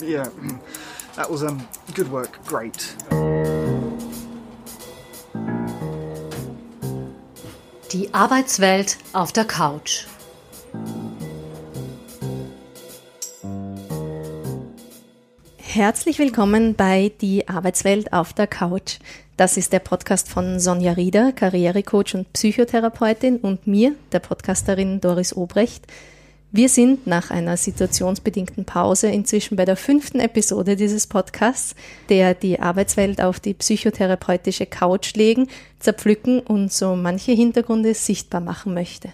Yeah, that was um, good work. Great. Die Arbeitswelt auf der Couch. Herzlich willkommen bei Die Arbeitswelt auf der Couch. Das ist der Podcast von Sonja Rieder, Karrierecoach und Psychotherapeutin und mir, der Podcasterin Doris Obrecht. Wir sind nach einer situationsbedingten Pause inzwischen bei der fünften Episode dieses Podcasts, der die Arbeitswelt auf die psychotherapeutische Couch legen, zerpflücken und so manche Hintergründe sichtbar machen möchte.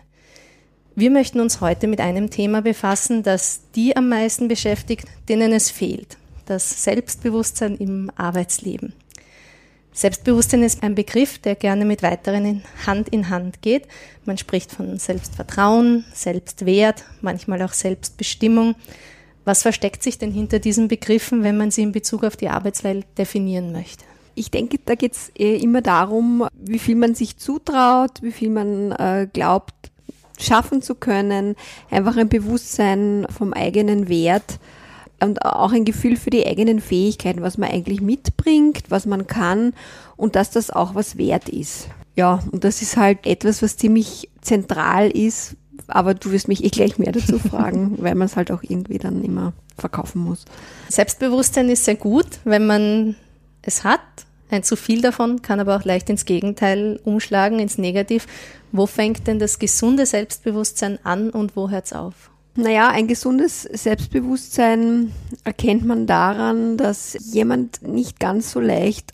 Wir möchten uns heute mit einem Thema befassen, das die am meisten beschäftigt, denen es fehlt, das Selbstbewusstsein im Arbeitsleben. Selbstbewusstsein ist ein Begriff, der gerne mit weiteren Hand in Hand geht. Man spricht von Selbstvertrauen, Selbstwert, manchmal auch Selbstbestimmung. Was versteckt sich denn hinter diesen Begriffen, wenn man sie in Bezug auf die Arbeitswelt definieren möchte? Ich denke, da geht es eh immer darum, wie viel man sich zutraut, wie viel man äh, glaubt, schaffen zu können, einfach ein Bewusstsein vom eigenen Wert und auch ein Gefühl für die eigenen Fähigkeiten, was man eigentlich mitbringt, was man kann und dass das auch was wert ist. Ja, und das ist halt etwas, was ziemlich zentral ist, aber du wirst mich eh gleich mehr dazu fragen, weil man es halt auch irgendwie dann immer verkaufen muss. Selbstbewusstsein ist sehr gut, wenn man es hat. Ein zu viel davon kann aber auch leicht ins Gegenteil umschlagen, ins Negativ. Wo fängt denn das gesunde Selbstbewusstsein an und wo hört es auf? Naja, ein gesundes Selbstbewusstsein erkennt man daran, dass jemand nicht ganz so leicht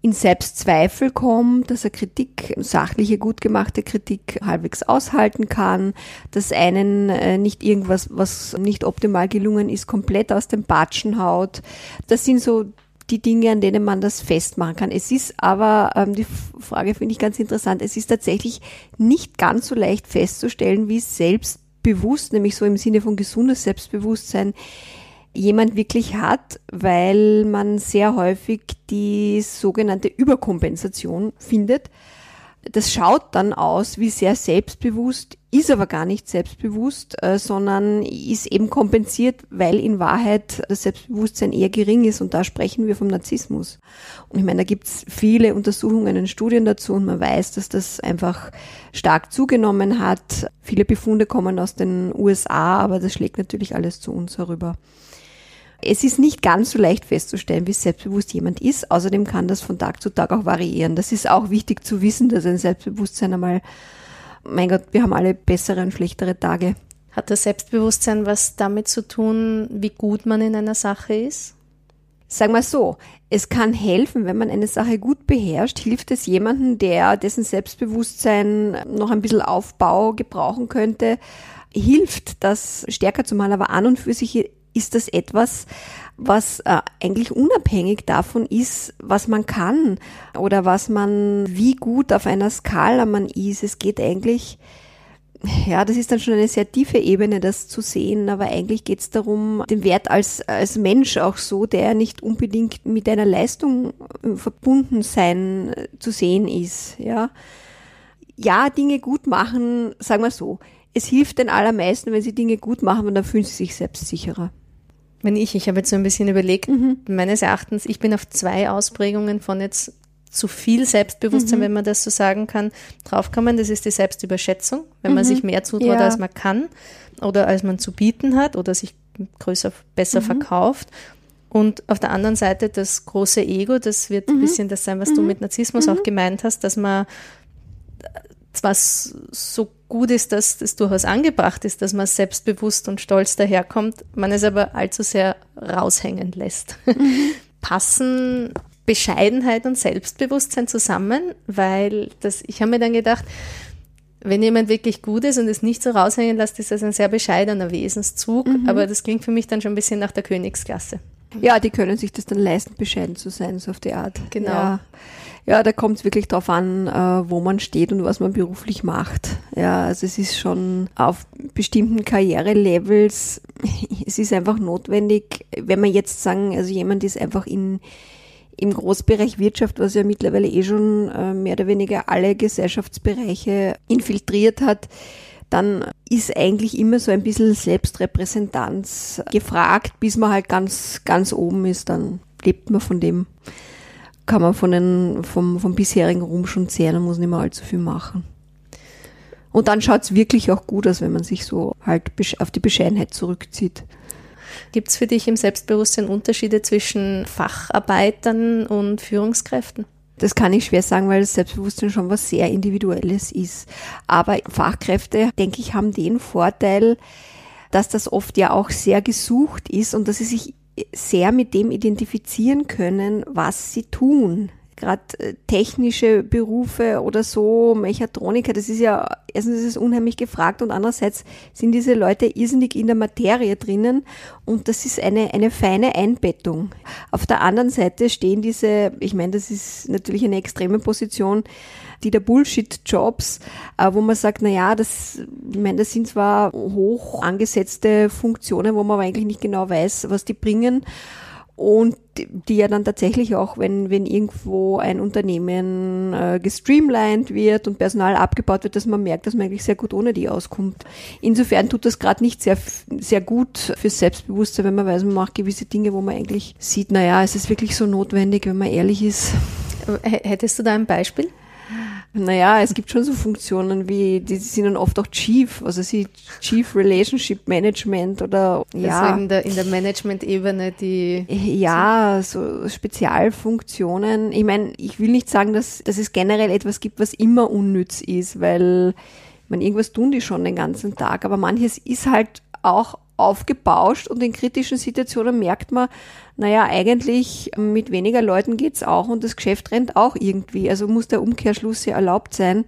in Selbstzweifel kommt, dass er Kritik, sachliche, gut gemachte Kritik halbwegs aushalten kann, dass einen äh, nicht irgendwas, was nicht optimal gelungen ist, komplett aus dem Batschen haut. Das sind so die Dinge, an denen man das festmachen kann. Es ist aber, ähm, die Frage finde ich ganz interessant, es ist tatsächlich nicht ganz so leicht festzustellen, wie selbst bewusst, nämlich so im Sinne von gesundes Selbstbewusstsein, jemand wirklich hat, weil man sehr häufig die sogenannte Überkompensation findet. Das schaut dann aus wie sehr selbstbewusst, ist aber gar nicht selbstbewusst, äh, sondern ist eben kompensiert, weil in Wahrheit das Selbstbewusstsein eher gering ist und da sprechen wir vom Narzissmus. Und ich meine, da gibt's viele Untersuchungen und Studien dazu und man weiß, dass das einfach stark zugenommen hat. Viele Befunde kommen aus den USA, aber das schlägt natürlich alles zu uns herüber. Es ist nicht ganz so leicht festzustellen, wie selbstbewusst jemand ist. Außerdem kann das von Tag zu Tag auch variieren. Das ist auch wichtig zu wissen, dass ein Selbstbewusstsein einmal, mein Gott, wir haben alle bessere und schlechtere Tage. Hat das Selbstbewusstsein was damit zu tun, wie gut man in einer Sache ist? Sagen wir so, es kann helfen, wenn man eine Sache gut beherrscht, hilft es jemandem, der dessen Selbstbewusstsein noch ein bisschen Aufbau gebrauchen könnte, hilft das stärker zu machen, aber an und für sich ist das etwas, was äh, eigentlich unabhängig davon ist, was man kann oder was man, wie gut auf einer Skala man ist. Es geht eigentlich, ja, das ist dann schon eine sehr tiefe Ebene, das zu sehen, aber eigentlich geht es darum, den Wert als, als Mensch auch so, der nicht unbedingt mit einer Leistung äh, verbunden sein äh, zu sehen ist, ja. Ja, Dinge gut machen, sagen wir so. Es hilft den allermeisten, wenn sie Dinge gut machen, und dann fühlen sie sich selbst sicherer. Wenn ich, ich habe jetzt so ein bisschen überlegt, mhm. meines Erachtens, ich bin auf zwei Ausprägungen von jetzt zu viel Selbstbewusstsein, mhm. wenn man das so sagen kann, draufkommen. Das ist die Selbstüberschätzung, wenn mhm. man sich mehr zutraut, ja. als man kann oder als man zu bieten hat oder sich größer, besser mhm. verkauft. Und auf der anderen Seite das große Ego, das wird ein mhm. bisschen das sein, was du mhm. mit Narzissmus auch gemeint hast, dass man zwar so gut ist, dass das durchaus angebracht ist, dass man selbstbewusst und stolz daherkommt, man es aber allzu sehr raushängen lässt. Mhm. Passen Bescheidenheit und Selbstbewusstsein zusammen, weil das, ich habe mir dann gedacht, wenn jemand wirklich gut ist und es nicht so raushängen lässt, ist das ein sehr bescheidener Wesenszug, mhm. aber das klingt für mich dann schon ein bisschen nach der Königsklasse. Ja, die können sich das dann leisten, bescheiden zu sein, so auf die Art. Genau. Ja. Ja, da kommt es wirklich darauf an, äh, wo man steht und was man beruflich macht. Ja, also es ist schon auf bestimmten Karrierelevels, es ist einfach notwendig, wenn man jetzt sagen, also jemand ist einfach in im Großbereich Wirtschaft, was ja mittlerweile eh schon äh, mehr oder weniger alle Gesellschaftsbereiche infiltriert hat, dann ist eigentlich immer so ein bisschen Selbstrepräsentanz gefragt, bis man halt ganz, ganz oben ist, dann lebt man von dem, kann man von den, vom, vom bisherigen Ruhm schon zehren und muss nicht mehr allzu viel machen. Und dann schaut es wirklich auch gut aus, wenn man sich so halt auf die Bescheidenheit zurückzieht. Gibt es für dich im Selbstbewusstsein Unterschiede zwischen Facharbeitern und Führungskräften? Das kann ich schwer sagen, weil das Selbstbewusstsein schon was sehr Individuelles ist. Aber Fachkräfte, denke ich, haben den Vorteil, dass das oft ja auch sehr gesucht ist und dass sie sich sehr mit dem identifizieren können, was sie tun gerade äh, technische Berufe oder so, Mechatroniker, das ist ja, erstens ist es unheimlich gefragt und andererseits sind diese Leute irrsinnig in der Materie drinnen und das ist eine, eine feine Einbettung. Auf der anderen Seite stehen diese, ich meine, das ist natürlich eine extreme Position, die der Bullshit-Jobs, äh, wo man sagt, na ja, das, ich meine, das sind zwar hoch angesetzte Funktionen, wo man aber eigentlich nicht genau weiß, was die bringen und die ja dann tatsächlich auch, wenn, wenn irgendwo ein Unternehmen äh, gestreamlined wird und Personal abgebaut wird, dass man merkt, dass man eigentlich sehr gut ohne die auskommt. Insofern tut das gerade nicht sehr, sehr gut fürs Selbstbewusstsein, wenn man weiß, man macht gewisse Dinge, wo man eigentlich sieht, naja, es ist wirklich so notwendig, wenn man ehrlich ist. Hättest du da ein Beispiel? Naja, es gibt schon so Funktionen wie, die sind dann oft auch Chief, also sie Chief Relationship Management oder ja. Also in der, in der Management-Ebene die. Ja, so Spezialfunktionen. Ich meine, ich will nicht sagen, dass, dass es generell etwas gibt, was immer unnütz ist, weil man irgendwas tun die schon den ganzen Tag, aber manches ist halt auch aufgebauscht und in kritischen Situationen merkt man, naja, eigentlich mit weniger Leuten geht's auch und das Geschäft rennt auch irgendwie. Also muss der Umkehrschluss ja erlaubt sein,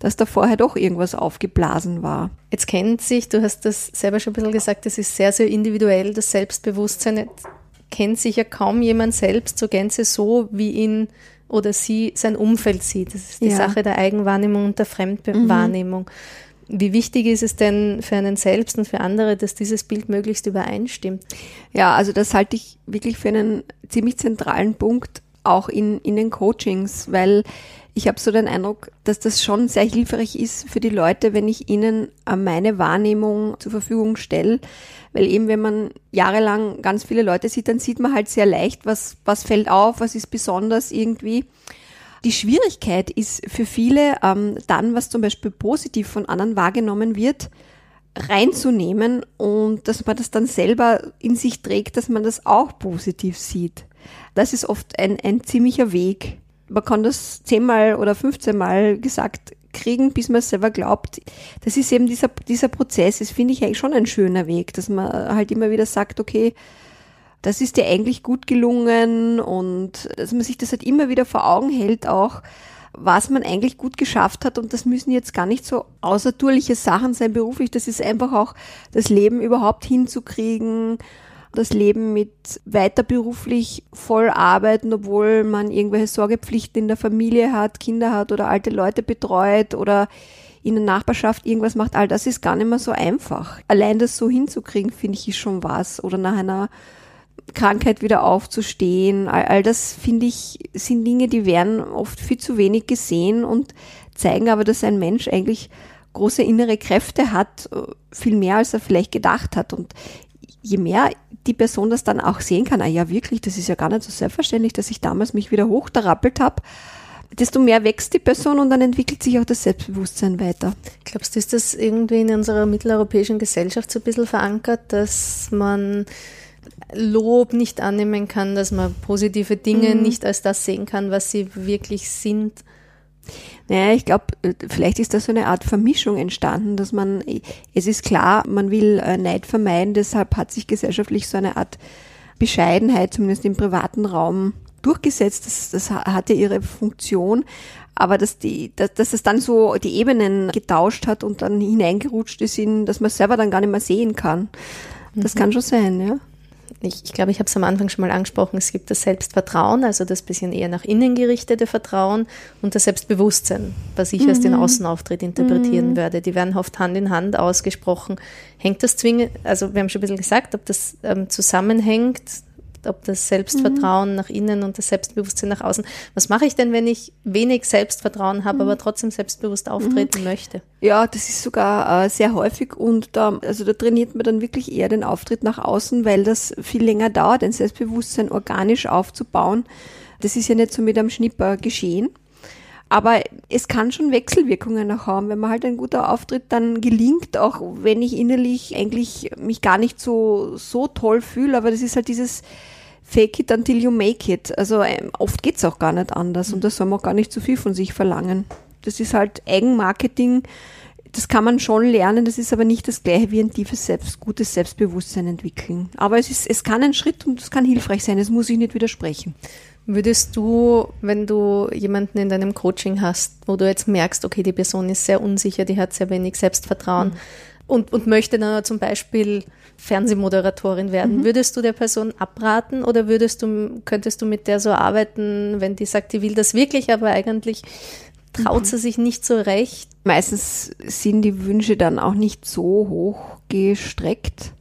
dass da vorher doch irgendwas aufgeblasen war. Jetzt kennt sich, du hast das selber schon ein bisschen gesagt, das ist sehr, sehr individuell, das Selbstbewusstsein. Jetzt kennt sich ja kaum jemand selbst zur Gänze so, wie ihn oder sie sein Umfeld sieht. Das ist die ja. Sache der Eigenwahrnehmung und der Fremdwahrnehmung. Mhm. Wie wichtig ist es denn für einen selbst und für andere, dass dieses Bild möglichst übereinstimmt? Ja, also das halte ich wirklich für einen ziemlich zentralen Punkt auch in, in den Coachings, weil ich habe so den Eindruck, dass das schon sehr hilfreich ist für die Leute, wenn ich ihnen äh, meine Wahrnehmung zur Verfügung stelle. Weil eben, wenn man jahrelang ganz viele Leute sieht, dann sieht man halt sehr leicht, was, was fällt auf, was ist besonders irgendwie. Die Schwierigkeit ist für viele ähm, dann, was zum Beispiel positiv von anderen wahrgenommen wird, reinzunehmen und dass man das dann selber in sich trägt, dass man das auch positiv sieht. Das ist oft ein, ein ziemlicher Weg. Man kann das zehnmal oder 15 Mal gesagt kriegen, bis man es selber glaubt. Das ist eben dieser, dieser Prozess. Das finde ich eigentlich schon ein schöner Weg, dass man halt immer wieder sagt, okay, das ist dir eigentlich gut gelungen und dass man sich das halt immer wieder vor Augen hält auch, was man eigentlich gut geschafft hat und das müssen jetzt gar nicht so außertourliche Sachen sein beruflich, das ist einfach auch das Leben überhaupt hinzukriegen, das Leben mit weiter beruflich voll arbeiten, obwohl man irgendwelche Sorgepflichten in der Familie hat, Kinder hat oder alte Leute betreut oder in der Nachbarschaft irgendwas macht, all das ist gar nicht mehr so einfach. Allein das so hinzukriegen, finde ich, ist schon was. Oder nach einer Krankheit wieder aufzustehen. All, all das, finde ich, sind Dinge, die werden oft viel zu wenig gesehen und zeigen aber, dass ein Mensch eigentlich große innere Kräfte hat, äh, viel mehr als er vielleicht gedacht hat. Und je mehr die Person das dann auch sehen kann, ah ja wirklich, das ist ja gar nicht so selbstverständlich, dass ich damals mich wieder hochgerappelt habe, desto mehr wächst die Person und dann entwickelt sich auch das Selbstbewusstsein weiter. Glaubst du, ist das irgendwie in unserer mitteleuropäischen Gesellschaft so ein bisschen verankert, dass man Lob nicht annehmen kann, dass man positive Dinge mhm. nicht als das sehen kann, was sie wirklich sind. Naja, ich glaube, vielleicht ist da so eine Art Vermischung entstanden, dass man, es ist klar, man will äh, Neid vermeiden, deshalb hat sich gesellschaftlich so eine Art Bescheidenheit, zumindest im privaten Raum, durchgesetzt. Das, das hatte ihre Funktion. Aber dass, die, dass, dass es dann so die Ebenen getauscht hat und dann hineingerutscht ist, in, dass man es selber dann gar nicht mehr sehen kann. Das mhm. kann schon sein, ja ich, ich glaube, ich habe es am Anfang schon mal angesprochen, es gibt das Selbstvertrauen, also das bisschen eher nach innen gerichtete Vertrauen und das Selbstbewusstsein, was ich mhm. als den. Außenauftritt interpretieren mhm. würde. Die werden oft Hand in Hand ausgesprochen. Hängt das zwingend, also wir haben schon ein bisschen gesagt, ob das ähm, zusammenhängt, ob das Selbstvertrauen mhm. nach innen und das Selbstbewusstsein nach außen. Was mache ich denn, wenn ich wenig Selbstvertrauen habe, mhm. aber trotzdem selbstbewusst auftreten mhm. möchte? Ja, das ist sogar äh, sehr häufig und da, also da trainiert man dann wirklich eher den Auftritt nach außen, weil das viel länger dauert, ein Selbstbewusstsein organisch aufzubauen. Das ist ja nicht so mit einem Schnipper geschehen. Aber es kann schon Wechselwirkungen auch haben. Wenn man halt ein guter Auftritt dann gelingt, auch wenn ich innerlich eigentlich mich gar nicht so, so toll fühle, aber das ist halt dieses Fake it until you make it. Also ähm, oft geht's auch gar nicht anders und da soll man auch gar nicht zu viel von sich verlangen. Das ist halt Eigenmarketing. Das kann man schon lernen, das ist aber nicht das gleiche wie ein tiefes Selbst, gutes Selbstbewusstsein entwickeln. Aber es ist, es kann ein Schritt und es kann hilfreich sein, das muss ich nicht widersprechen. Würdest du, wenn du jemanden in deinem Coaching hast, wo du jetzt merkst, okay, die Person ist sehr unsicher, die hat sehr wenig Selbstvertrauen mhm. Und, und möchte dann zum Beispiel Fernsehmoderatorin werden, mhm. würdest du der Person abraten oder würdest du, könntest du mit der so arbeiten, wenn die sagt, die will das wirklich, aber eigentlich traut mhm. sie sich nicht so recht? Meistens sind die Wünsche dann auch nicht so hoch gestreckt.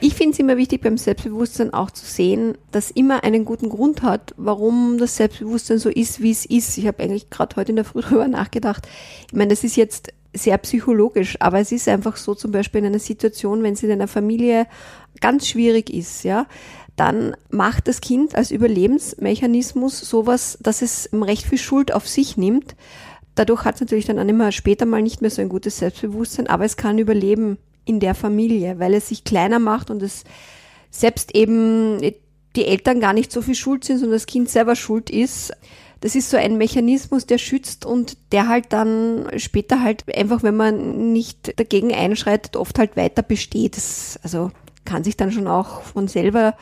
Ich finde es immer wichtig beim Selbstbewusstsein auch zu sehen, dass immer einen guten Grund hat, warum das Selbstbewusstsein so ist, wie es ist. Ich habe eigentlich gerade heute in der Früh darüber nachgedacht. Ich meine, das ist jetzt sehr psychologisch, aber es ist einfach so zum Beispiel in einer Situation, wenn es in einer Familie ganz schwierig ist, ja, dann macht das Kind als Überlebensmechanismus sowas, dass es recht viel Schuld auf sich nimmt. Dadurch hat es natürlich dann auch immer später mal nicht mehr so ein gutes Selbstbewusstsein, aber es kann überleben in der Familie, weil es sich kleiner macht und es selbst eben die Eltern gar nicht so viel schuld sind, sondern das Kind selber schuld ist. Das ist so ein Mechanismus, der schützt und der halt dann später halt einfach, wenn man nicht dagegen einschreitet, oft halt weiter besteht. Das, also kann sich dann schon auch von selber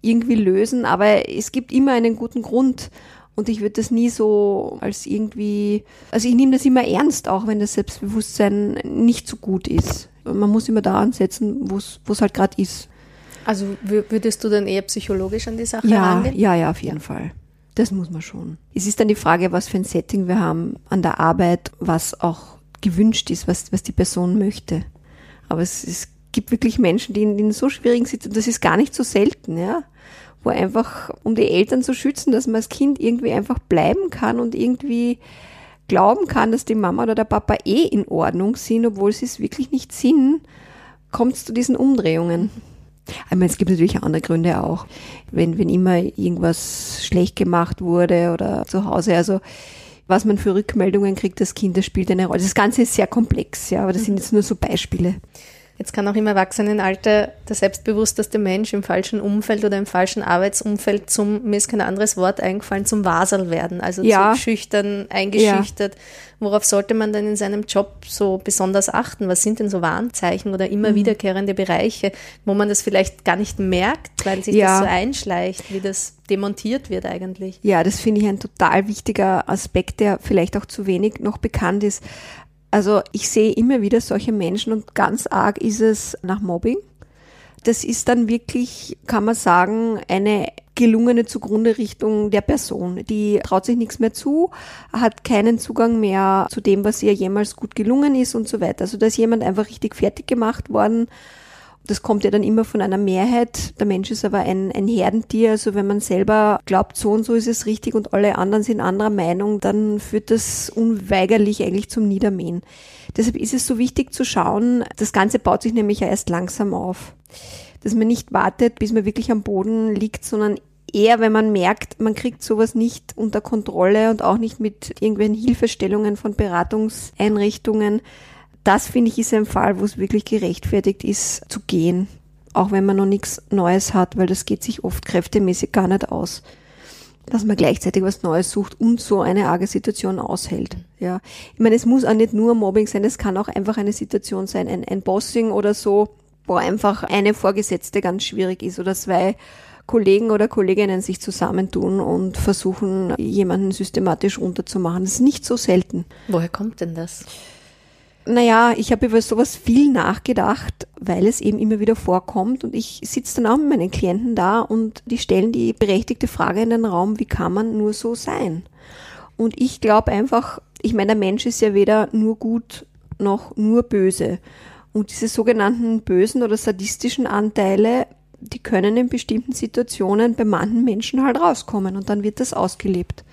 irgendwie lösen, aber es gibt immer einen guten Grund und ich würde das nie so als irgendwie, also ich nehme das immer ernst, auch wenn das Selbstbewusstsein nicht so gut ist man muss immer da ansetzen, wo es halt gerade ist. Also würdest du dann eher psychologisch an die Sache ja, herangehen? Ja, ja, auf jeden. Fall. Das muss man schon. Es ist dann die Frage, was für ein Setting wir haben an der Arbeit, was auch gewünscht ist, was, was die Person möchte. Aber es, es gibt wirklich Menschen, die in, in so schwierigen Situationen, das ist gar nicht so selten, ja, wo einfach, um die Eltern zu schützen, dass man als Kind irgendwie einfach bleiben kann und irgendwie glauben kann, dass die Mama oder der Papa eh in Ordnung sind, obwohl sie es wirklich nicht sind, kommt es zu diesen Umdrehungen. Meine, es gibt natürlich andere Gründe auch. Wenn, wenn immer irgendwas schlecht gemacht wurde oder zu Hause, also was man für Rückmeldungen kriegt, das Kind, das spielt eine Rolle. Das Ganze ist sehr komplex, ja, aber das sind jetzt nur so Beispiele. Jetzt kann auch im Erwachsenenalter der selbstbewussteste Mensch im falschen Umfeld oder im falschen Arbeitsumfeld zum, mir ist kein anderes Wort eingefallen, zum Wasel werden, also ja. zu schüchtern, eingeschüchtert. Ja. Worauf sollte man denn in seinem Job so besonders achten? Was sind denn so Warnzeichen oder immer mhm. wiederkehrende Bereiche, wo man das vielleicht gar nicht merkt, weil sich ja. das so einschleicht, wie das demontiert wird eigentlich? Ja, das finde ich ein total wichtiger Aspekt, der vielleicht auch zu wenig noch bekannt ist. Also ich sehe immer wieder solche Menschen und ganz arg ist es nach Mobbing. Das ist dann wirklich, kann man sagen, eine gelungene Zugrunde-Richtung der Person. Die traut sich nichts mehr zu, hat keinen Zugang mehr zu dem, was ihr jemals gut gelungen ist und so weiter. Also da ist jemand einfach richtig fertig gemacht worden das kommt ja dann immer von einer Mehrheit. Der Mensch ist aber ein, ein Herdentier. Also wenn man selber glaubt, so und so ist es richtig und alle anderen sind anderer Meinung, dann führt das unweigerlich eigentlich zum Niedermähen. Deshalb ist es so wichtig zu schauen, das Ganze baut sich nämlich ja erst langsam auf. Dass man nicht wartet, bis man wirklich am Boden liegt, sondern eher, wenn man merkt, man kriegt sowas nicht unter Kontrolle und auch nicht mit irgendwelchen Hilfestellungen von Beratungseinrichtungen, das finde ich ist ein Fall, wo es wirklich gerechtfertigt ist, zu gehen. Auch wenn man noch nichts Neues hat, weil das geht sich oft kräftemäßig gar nicht aus. Dass man gleichzeitig was Neues sucht und so eine arge Situation aushält. Ja. Ich meine, es muss auch nicht nur Mobbing sein, es kann auch einfach eine Situation sein, ein, ein Bossing oder so, wo einfach eine Vorgesetzte ganz schwierig ist oder zwei Kollegen oder Kolleginnen sich zusammentun und versuchen, jemanden systematisch runterzumachen. Das ist nicht so selten. Woher kommt denn das? Naja, ich habe über sowas viel nachgedacht, weil es eben immer wieder vorkommt und ich sitze dann auch mit meinen Klienten da und die stellen die berechtigte Frage in den Raum, wie kann man nur so sein? Und ich glaube einfach, ich meine, der Mensch ist ja weder nur gut noch nur böse. Und diese sogenannten bösen oder sadistischen Anteile, die können in bestimmten Situationen bei manchen Menschen halt rauskommen und dann wird das ausgelebt.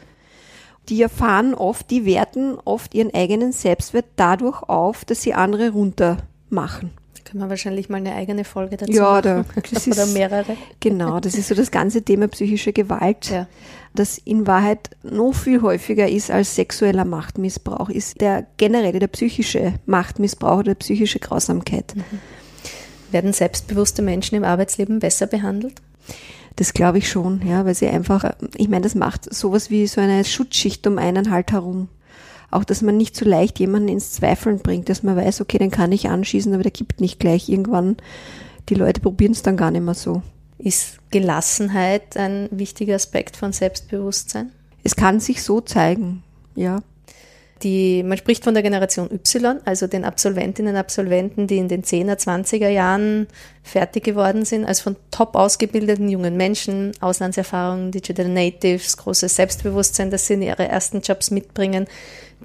Die erfahren oft, die werten oft ihren eigenen Selbstwert dadurch auf, dass sie andere runter machen. Können wir wahrscheinlich mal eine eigene Folge dazu Ja, machen. da, das Oder ist, mehrere. genau, das ist so das ganze Thema psychische Gewalt, Ja. das in Wahrheit noch viel häufiger ist als sexueller Machtmissbrauch, ist der generelle, der psychische Machtmissbrauch oder psychische Grausamkeit. Werden selbstbewusste Menschen im Arbeitsleben besser behandelt? Das glaube ich schon, ja, weil sie einfach, ich meine, das macht sowas wie so eine Schutzschicht um einen halt herum. Auch, dass man nicht so leicht jemanden ins Zweifeln bringt, dass man weiß, okay, den kann ich anschießen, aber der gibt nicht gleich. Irgendwann, die Leute probieren es dann gar nicht mehr so. Ist Gelassenheit ein wichtiger Aspekt von Selbstbewusstsein? Es kann sich so zeigen, ja. Die, man spricht von der Generation Y, also den Absolventinnen und Absolventen, die in den 10er, 20er Jahren fertig geworden sind, also von top ausgebildeten jungen Menschen, Auslandserfahrung, Digital Natives, großes Selbstbewusstsein, dass sie in ihre ersten Jobs mitbringen.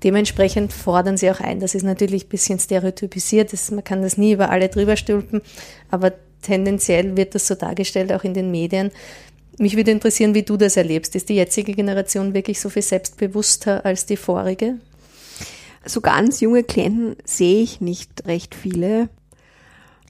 Dementsprechend fordern sie auch ein. Das ist natürlich ein bisschen stereotypisiert, das, man kann das nie über alle drüber stülpen, aber tendenziell wird das so dargestellt, auch in den Medien. Mich würde interessieren, wie du das erlebst. Ist die jetzige Generation wirklich so viel selbstbewusster als die vorige? So ganz junge Klienten sehe ich nicht recht viele.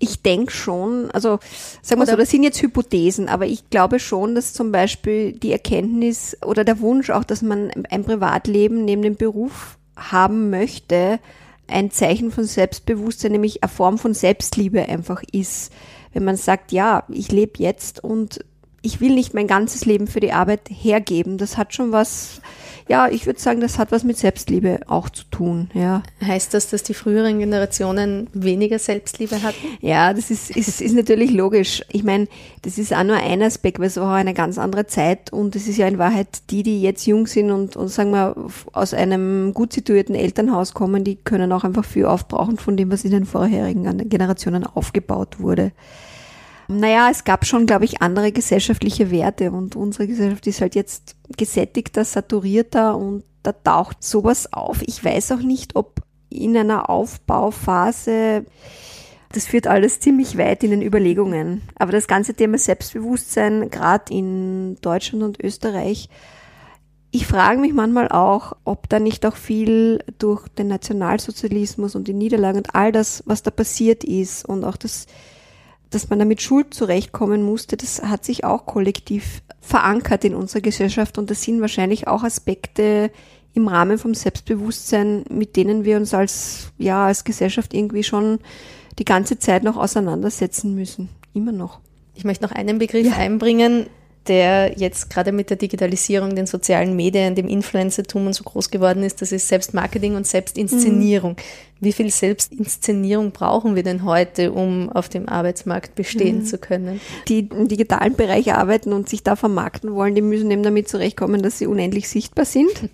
Ich denke schon, also sagen wir so, das sind jetzt Hypothesen, aber ich glaube schon, dass zum Beispiel die Erkenntnis oder der Wunsch auch, dass man ein Privatleben neben dem Beruf haben möchte, ein Zeichen von Selbstbewusstsein, nämlich eine Form von Selbstliebe einfach ist. Wenn man sagt, ja, ich lebe jetzt und ich will nicht mein ganzes Leben für die Arbeit hergeben, das hat schon was, ja, ich würde sagen, das hat was mit Selbstliebe auch zu tun, ja. Heißt das, dass die früheren Generationen weniger Selbstliebe hatten? Ja, das ist, ist, ist natürlich logisch. Ich meine, das ist auch nur ein Aspekt, weil es war auch eine ganz andere Zeit und es ist ja in Wahrheit die, die jetzt jung sind und, und sagen wir, aus einem gut situierten Elternhaus kommen, die können auch einfach viel aufbrauchen von dem, was in den vorherigen Generationen aufgebaut wurde. Naja, es gab schon, glaube ich, andere gesellschaftliche Werte und unsere Gesellschaft ist halt jetzt gesättigter, saturierter und da taucht sowas auf. Ich weiß auch nicht, ob in einer Aufbauphase, das führt alles ziemlich weit in den Überlegungen. Aber das ganze Thema Selbstbewusstsein, gerade in Deutschland und Österreich, ich frage mich manchmal auch, ob da nicht auch viel durch den Nationalsozialismus und die Niederlagen und all das, was da passiert ist und auch das dass man damit Schuld zurechtkommen musste, das hat sich auch kollektiv verankert in unserer Gesellschaft und das sind wahrscheinlich auch Aspekte im Rahmen vom Selbstbewusstsein, mit denen wir uns als, ja, als Gesellschaft irgendwie schon die ganze Zeit noch auseinandersetzen müssen. Immer noch. Ich möchte noch einen Begriff einbringen, der jetzt gerade mit der Digitalisierung, den sozialen Medien, dem Influencertum und so groß geworden ist, das ist Selbstmarketing und Selbstinszenierung. Wie viel Selbstinszenierung brauchen wir denn heute, um auf dem Arbeitsmarkt bestehen zu können? Die im digitalen Bereich arbeiten und sich da vermarkten wollen, die müssen eben damit zurechtkommen, dass sie unendlich sichtbar sind.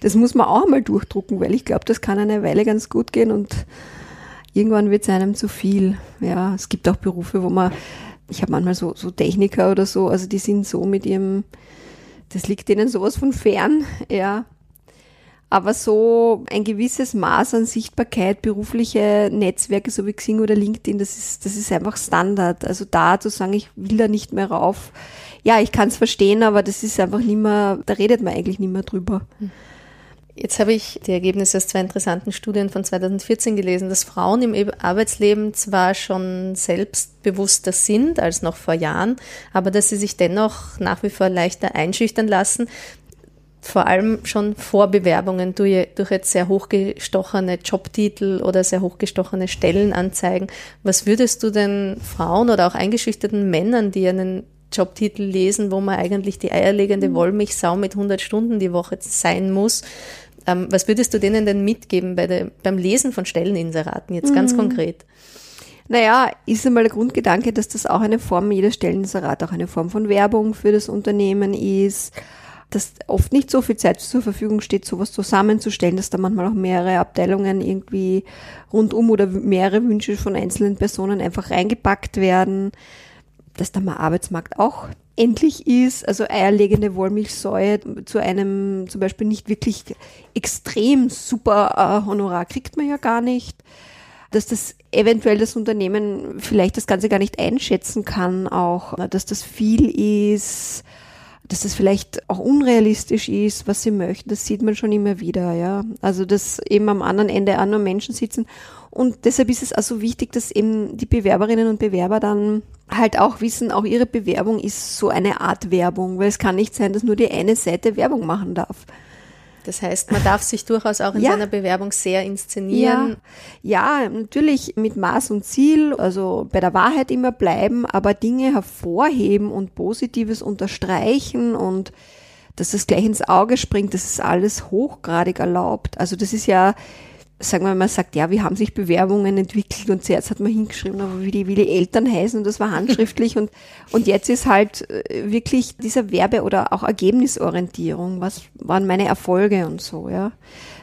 Das muss man auch mal durchdrucken, weil ich glaube, das kann eine Weile ganz gut gehen und irgendwann wird es einem zu viel. Ja, es gibt auch Berufe, wo man ich habe manchmal so, so Techniker oder so, also die sind so mit ihrem, das liegt denen sowas von fern, ja. Aber so ein gewisses Maß an Sichtbarkeit, berufliche Netzwerke, so wie Xing oder LinkedIn, das ist, das ist einfach Standard. Also da zu sagen, ich will da nicht mehr rauf. Ja, ich kann es verstehen, aber das ist einfach nicht mehr, da redet man eigentlich nicht mehr drüber. Jetzt habe ich die Ergebnisse aus zwei interessanten Studien von 2014 gelesen, dass Frauen im Arbeitsleben zwar schon selbstbewusster sind als noch vor Jahren, aber dass sie sich dennoch nach wie vor leichter einschüchtern lassen, vor allem schon vor Bewerbungen durch, durch jetzt sehr hochgestochene Jobtitel oder sehr hochgestochene Stellenanzeigen. Was würdest du denn Frauen oder auch eingeschüchterten Männern, die einen Jobtitel lesen, wo man eigentlich die eierlegende Wollmilchsau mit 100 Stunden die Woche sein muss. Ähm, was würdest du denen denn mitgeben bei der, beim Lesen von Stelleninseraten, jetzt ganz konkret? Naja, ist einmal der Grundgedanke, dass das auch eine Form, jeder Stelleninserat auch eine Form von Werbung für das Unternehmen ist, dass oft nicht so viel Zeit zur Verfügung steht, sowas zusammenzustellen, dass da manchmal auch mehrere Abteilungen irgendwie rundum oder mehrere Wünsche von einzelnen Personen einfach reingepackt werden, dass da mal Arbeitsmarkt auch endlich ist, also eierlegende Wollmilchsäue zu einem zum Beispiel nicht wirklich extrem super äh, Honorar kriegt man ja gar nicht dass das eventuell das Unternehmen vielleicht das Ganze gar nicht einschätzen kann, auch, dass das viel ist, dass das vielleicht auch unrealistisch ist, was sie möchten, das sieht man schon immer wieder, ja. Also, dass eben am anderen Ende auch nur Menschen sitzen. Und deshalb ist es also wichtig, dass eben die Bewerberinnen und Bewerber dann halt auch wissen, auch ihre Bewerbung ist so eine Art Werbung, weil es kann nicht sein, dass nur die eine Seite Werbung machen darf. Das heißt, man darf sich durchaus auch in ja. seiner Bewerbung sehr inszenieren. Ja. ja, natürlich mit Maß und Ziel, also bei der Wahrheit immer bleiben, aber Dinge hervorheben und Positives unterstreichen und dass das gleich ins Auge springt, das ist alles hochgradig erlaubt. Also das ist ja sagen wir mal, sagt, ja, wie haben sich Bewerbungen entwickelt und zuerst hat man hingeschrieben, aber wie die, wie die Eltern heißen und das war handschriftlich und, und jetzt ist halt äh, wirklich dieser Werbe- oder auch Ergebnisorientierung, was waren meine Erfolge und so, ja.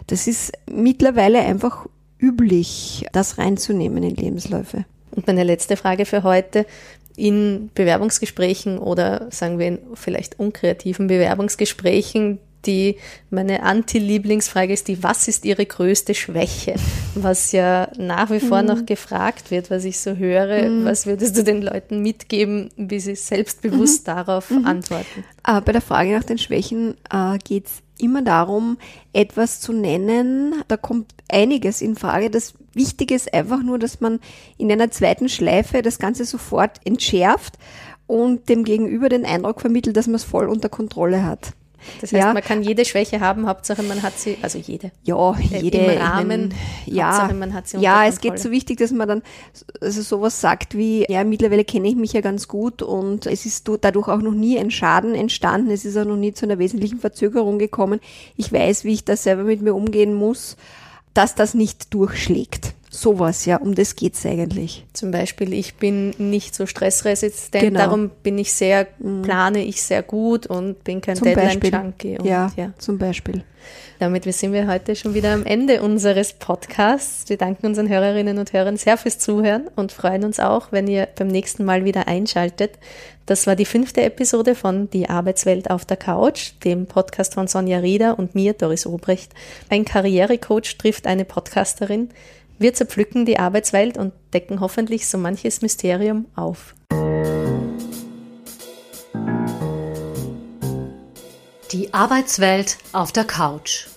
Das ist mittlerweile einfach üblich, das reinzunehmen in Lebensläufe. Und meine letzte Frage für heute. In Bewerbungsgesprächen oder sagen wir in vielleicht unkreativen Bewerbungsgesprächen, die, meine Anti-Lieblingsfrage ist die, was ist Ihre größte Schwäche? Was ja nach wie vor mhm. noch gefragt wird, was ich so höre. Mhm. Was würdest du den Leuten mitgeben, wie sie selbstbewusst mhm. darauf mhm. antworten? Äh, bei der Frage nach den Schwächen äh, geht es immer darum, etwas zu nennen. Da kommt einiges in Frage. Das Wichtige ist einfach nur, dass man in einer zweiten Schleife das Ganze sofort entschärft und dem Gegenüber den Eindruck vermittelt, dass man es voll unter Kontrolle hat. Das heißt, ja. man kann jede Schwäche haben, Hauptsache man hat sie, also jede. Ja, äh, jede. Im Rahmen, ja, Hauptsache man hat sie Ja, es geht so wichtig, dass man dann also sowas sagt wie, ja, mittlerweile kenne ich mich ja ganz gut und es ist dadurch auch noch nie ein Schaden entstanden, es ist auch noch nie zu einer wesentlichen Verzögerung gekommen. Ich weiß, wie ich da selber mit mir umgehen muss, dass das nicht durchschlägt. Sowas, ja, um das geht's eigentlich. Zum Beispiel, ich bin nicht so stressresistent, genau. darum bin ich sehr, mhm. plane ich sehr gut und bin kein Deadline-Junkie. Ja, ja, zum Beispiel. Damit sind wir heute schon wieder am Ende unseres Podcasts. Wir danken unseren Hörerinnen und Hörern sehr fürs Zuhören und freuen uns auch, wenn ihr beim nächsten Mal wieder einschaltet. Das war die fünfte Episode von Die Arbeitswelt auf der Couch, dem Podcast von Sonja Rieder und mir, Doris Obrecht. Ein Karrierecoach trifft eine Podcasterin. Wir zerpflücken die Arbeitswelt und decken hoffentlich so manches Mysterium auf. Die Arbeitswelt auf der Couch.